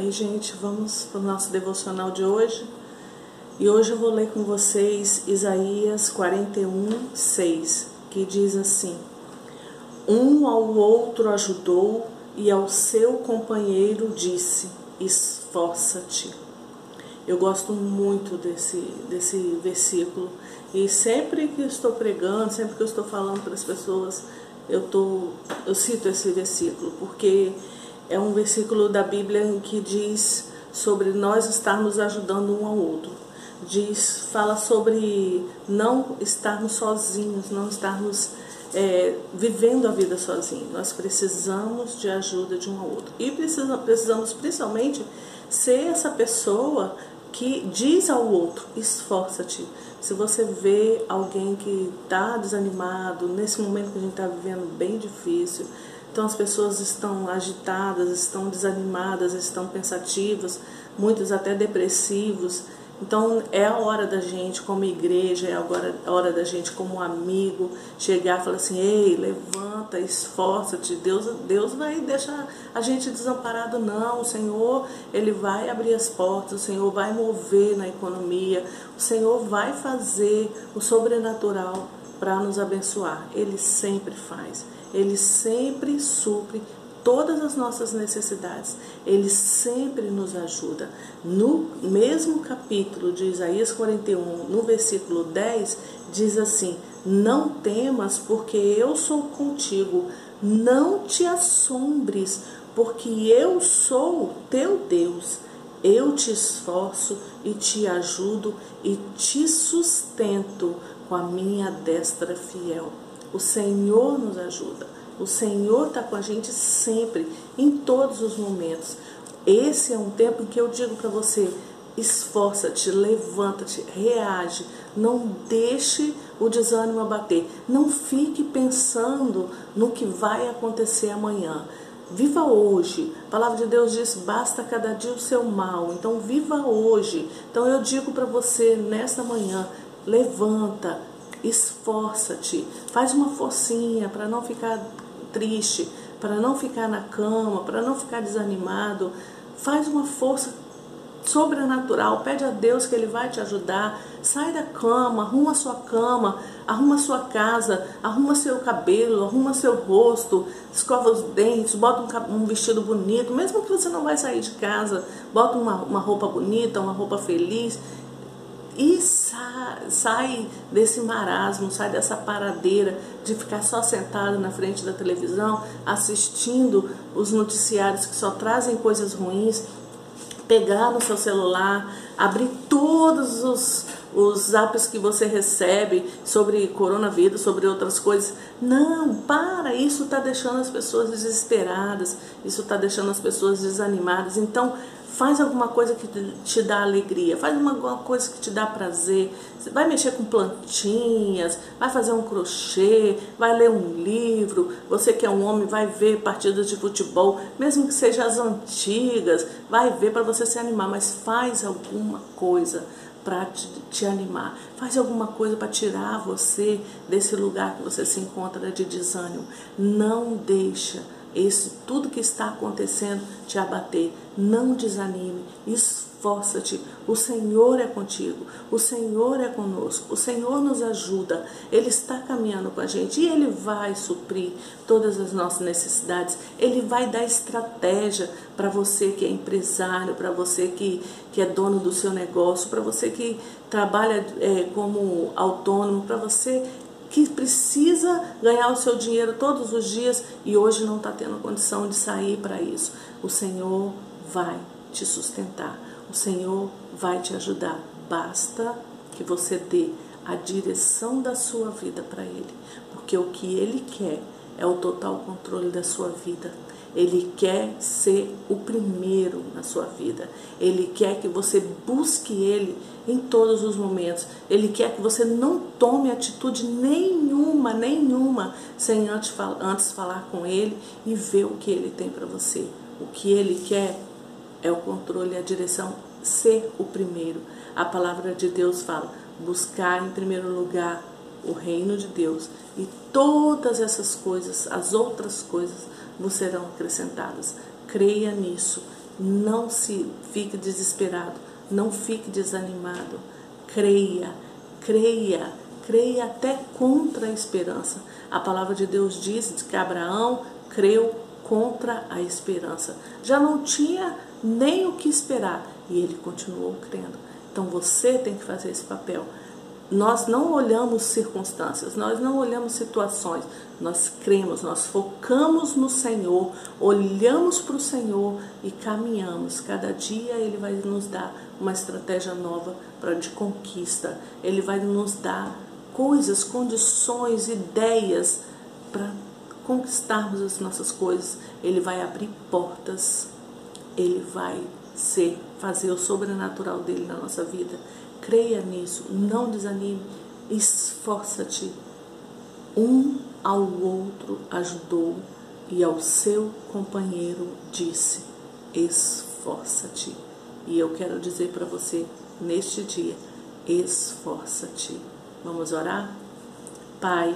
Ei, gente, vamos para o nosso devocional de hoje. E hoje eu vou ler com vocês Isaías 41, 6, que diz assim: Um ao outro ajudou e ao seu companheiro disse: Esforça-te. Eu gosto muito desse, desse versículo e sempre que estou pregando, sempre que eu estou falando para as pessoas, eu, tô, eu cito esse versículo, porque é um versículo da Bíblia que diz sobre nós estarmos ajudando um ao outro. Diz, fala sobre não estarmos sozinhos, não estarmos é, vivendo a vida sozinhos. Nós precisamos de ajuda de um ao outro. E precisamos, precisamos principalmente ser essa pessoa que diz ao outro: esforça-te. Se você vê alguém que está desanimado, nesse momento que a gente está vivendo bem difícil, então as pessoas estão agitadas, estão desanimadas, estão pensativas, muitos até depressivos. Então é a hora da gente, como igreja, é agora a hora da gente, como amigo, chegar e falar assim: ei, levanta, esforça-te. Deus, Deus vai deixar a gente desamparado, não. O Senhor, Ele vai abrir as portas, o Senhor vai mover na economia, o Senhor vai fazer o sobrenatural para nos abençoar. Ele sempre faz, Ele sempre supre todas as nossas necessidades. Ele sempre nos ajuda. No mesmo capítulo de Isaías 41, no versículo 10, diz assim: Não temas, porque eu sou contigo. Não te assombres, porque eu sou teu Deus. Eu te esforço e te ajudo e te sustento com a minha destra fiel. O Senhor nos ajuda. O Senhor está com a gente sempre, em todos os momentos. Esse é um tempo em que eu digo para você: esforça-te, levanta-te, reage, não deixe o desânimo abater, não fique pensando no que vai acontecer amanhã. Viva hoje. A palavra de Deus diz: basta cada dia o seu mal. Então, viva hoje. Então, eu digo para você nesta manhã: levanta, esforça-te, faz uma forcinha para não ficar triste, para não ficar na cama, para não ficar desanimado, faz uma força sobrenatural, pede a Deus que Ele vai te ajudar. Sai da cama, arruma sua cama, arruma sua casa, arruma seu cabelo, arruma seu rosto, escova os dentes, bota um, vestido bonito, mesmo que você não vai sair de casa, bota uma, uma roupa bonita, uma roupa feliz e sai, sai desse marasmo, sai dessa paradeira de ficar só sentado na frente da televisão, assistindo os noticiários que só trazem coisas ruins, pegar no seu celular, abrir todos os, os apps que você recebe sobre coronavírus, sobre outras coisas. Não, para, isso está deixando as pessoas desesperadas, isso está deixando as pessoas desanimadas. Então, Faz alguma coisa que te dá alegria, faz alguma coisa que te dá prazer. Vai mexer com plantinhas, vai fazer um crochê, vai ler um livro. Você que é um homem vai ver partidas de futebol, mesmo que sejam as antigas, vai ver para você se animar, mas faz alguma coisa para te, te, animar. Faz alguma coisa para tirar você desse lugar que você se encontra de desânimo. Não deixa esse tudo que está acontecendo te abater. Não desanime, esforça-te. O Senhor é contigo, o Senhor é conosco, o Senhor nos ajuda. Ele está caminhando com a gente e ele vai suprir todas as nossas necessidades. Ele vai dar estratégia para você que é empresário, para você que, que é dono do seu negócio, para você que trabalha é, como autônomo, para você que precisa ganhar o seu dinheiro todos os dias e hoje não está tendo condição de sair para isso. O Senhor vai te sustentar, o Senhor vai te ajudar. Basta que você dê a direção da sua vida para Ele, porque o que Ele quer é o total controle da sua vida. Ele quer ser o primeiro na sua vida. Ele quer que você busque Ele em todos os momentos. Ele quer que você não tome atitude nenhuma, nenhuma, sem antes, antes falar com Ele e ver o que Ele tem para você. O que Ele quer é o controle, a direção, ser o primeiro. A palavra de Deus fala: buscar em primeiro lugar o reino de Deus e todas essas coisas, as outras coisas, vos serão acrescentadas. Creia nisso, Não se fique desesperado, não fique desanimado. Creia, creia, creia até contra a esperança. A palavra de Deus diz que Abraão creu contra a esperança. Já não tinha nem o que esperar e ele continuou crendo. Então você tem que fazer esse papel. Nós não olhamos circunstâncias, nós não olhamos situações, nós cremos, nós focamos no Senhor, olhamos para o Senhor e caminhamos. Cada dia Ele vai nos dar uma estratégia nova para de conquista. Ele vai nos dar coisas, condições, ideias para conquistarmos as nossas coisas. Ele vai abrir portas. Ele vai ser, fazer o sobrenatural dele na nossa vida. Creia nisso, não desanime, esforça-te. Um ao outro ajudou e ao seu companheiro disse: Esforça-te. E eu quero dizer para você neste dia: esforça-te. Vamos orar? Pai,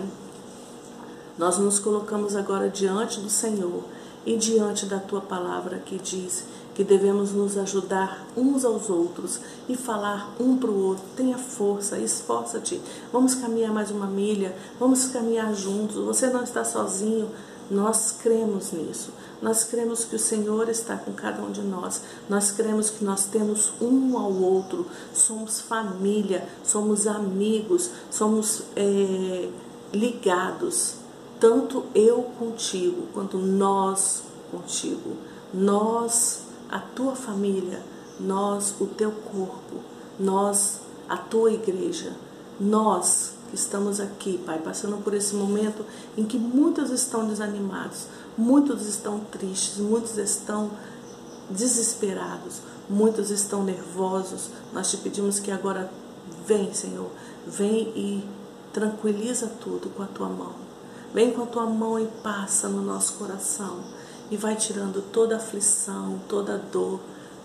nós nos colocamos agora diante do Senhor e diante da tua palavra que diz que devemos nos ajudar uns aos outros e falar um para o outro. Tenha força, esforça-te. Vamos caminhar mais uma milha, vamos caminhar juntos. Você não está sozinho. Nós cremos nisso. Nós cremos que o Senhor está com cada um de nós. Nós cremos que nós temos um ao outro. Somos família, somos amigos, somos é, ligados. Tanto eu contigo quanto nós contigo. Nós a tua família, nós, o teu corpo, nós, a tua igreja, nós que estamos aqui, Pai, passando por esse momento em que muitos estão desanimados, muitos estão tristes, muitos estão desesperados, muitos estão nervosos. Nós te pedimos que agora vem, Senhor, vem e tranquiliza tudo com a tua mão. Vem com a tua mão e passa no nosso coração e vai tirando toda aflição, toda dor,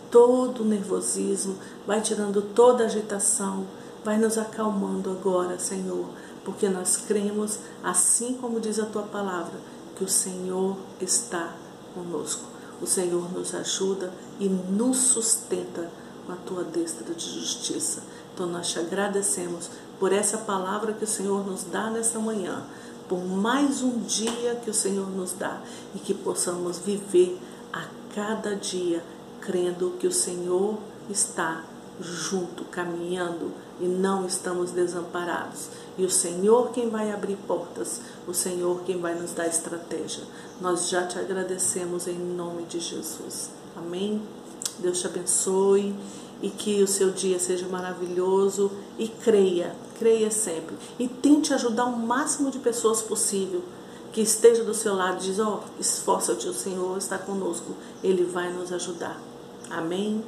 todo o nervosismo, vai tirando toda agitação, vai nos acalmando agora, Senhor, porque nós cremos, assim como diz a tua palavra, que o Senhor está conosco. O Senhor nos ajuda e nos sustenta com a tua destra de justiça. Então nós te agradecemos por essa palavra que o Senhor nos dá nessa manhã por mais um dia que o Senhor nos dá e que possamos viver a cada dia crendo que o Senhor está junto, caminhando e não estamos desamparados. E o Senhor quem vai abrir portas, o Senhor quem vai nos dar estratégia. Nós já te agradecemos em nome de Jesus. Amém? Deus te abençoe e que o seu dia seja maravilhoso e creia, creia sempre e tente ajudar o máximo de pessoas possível que esteja do seu lado, diz, ó, oh, esforça-te, o Senhor está conosco, Ele vai nos ajudar. Amém?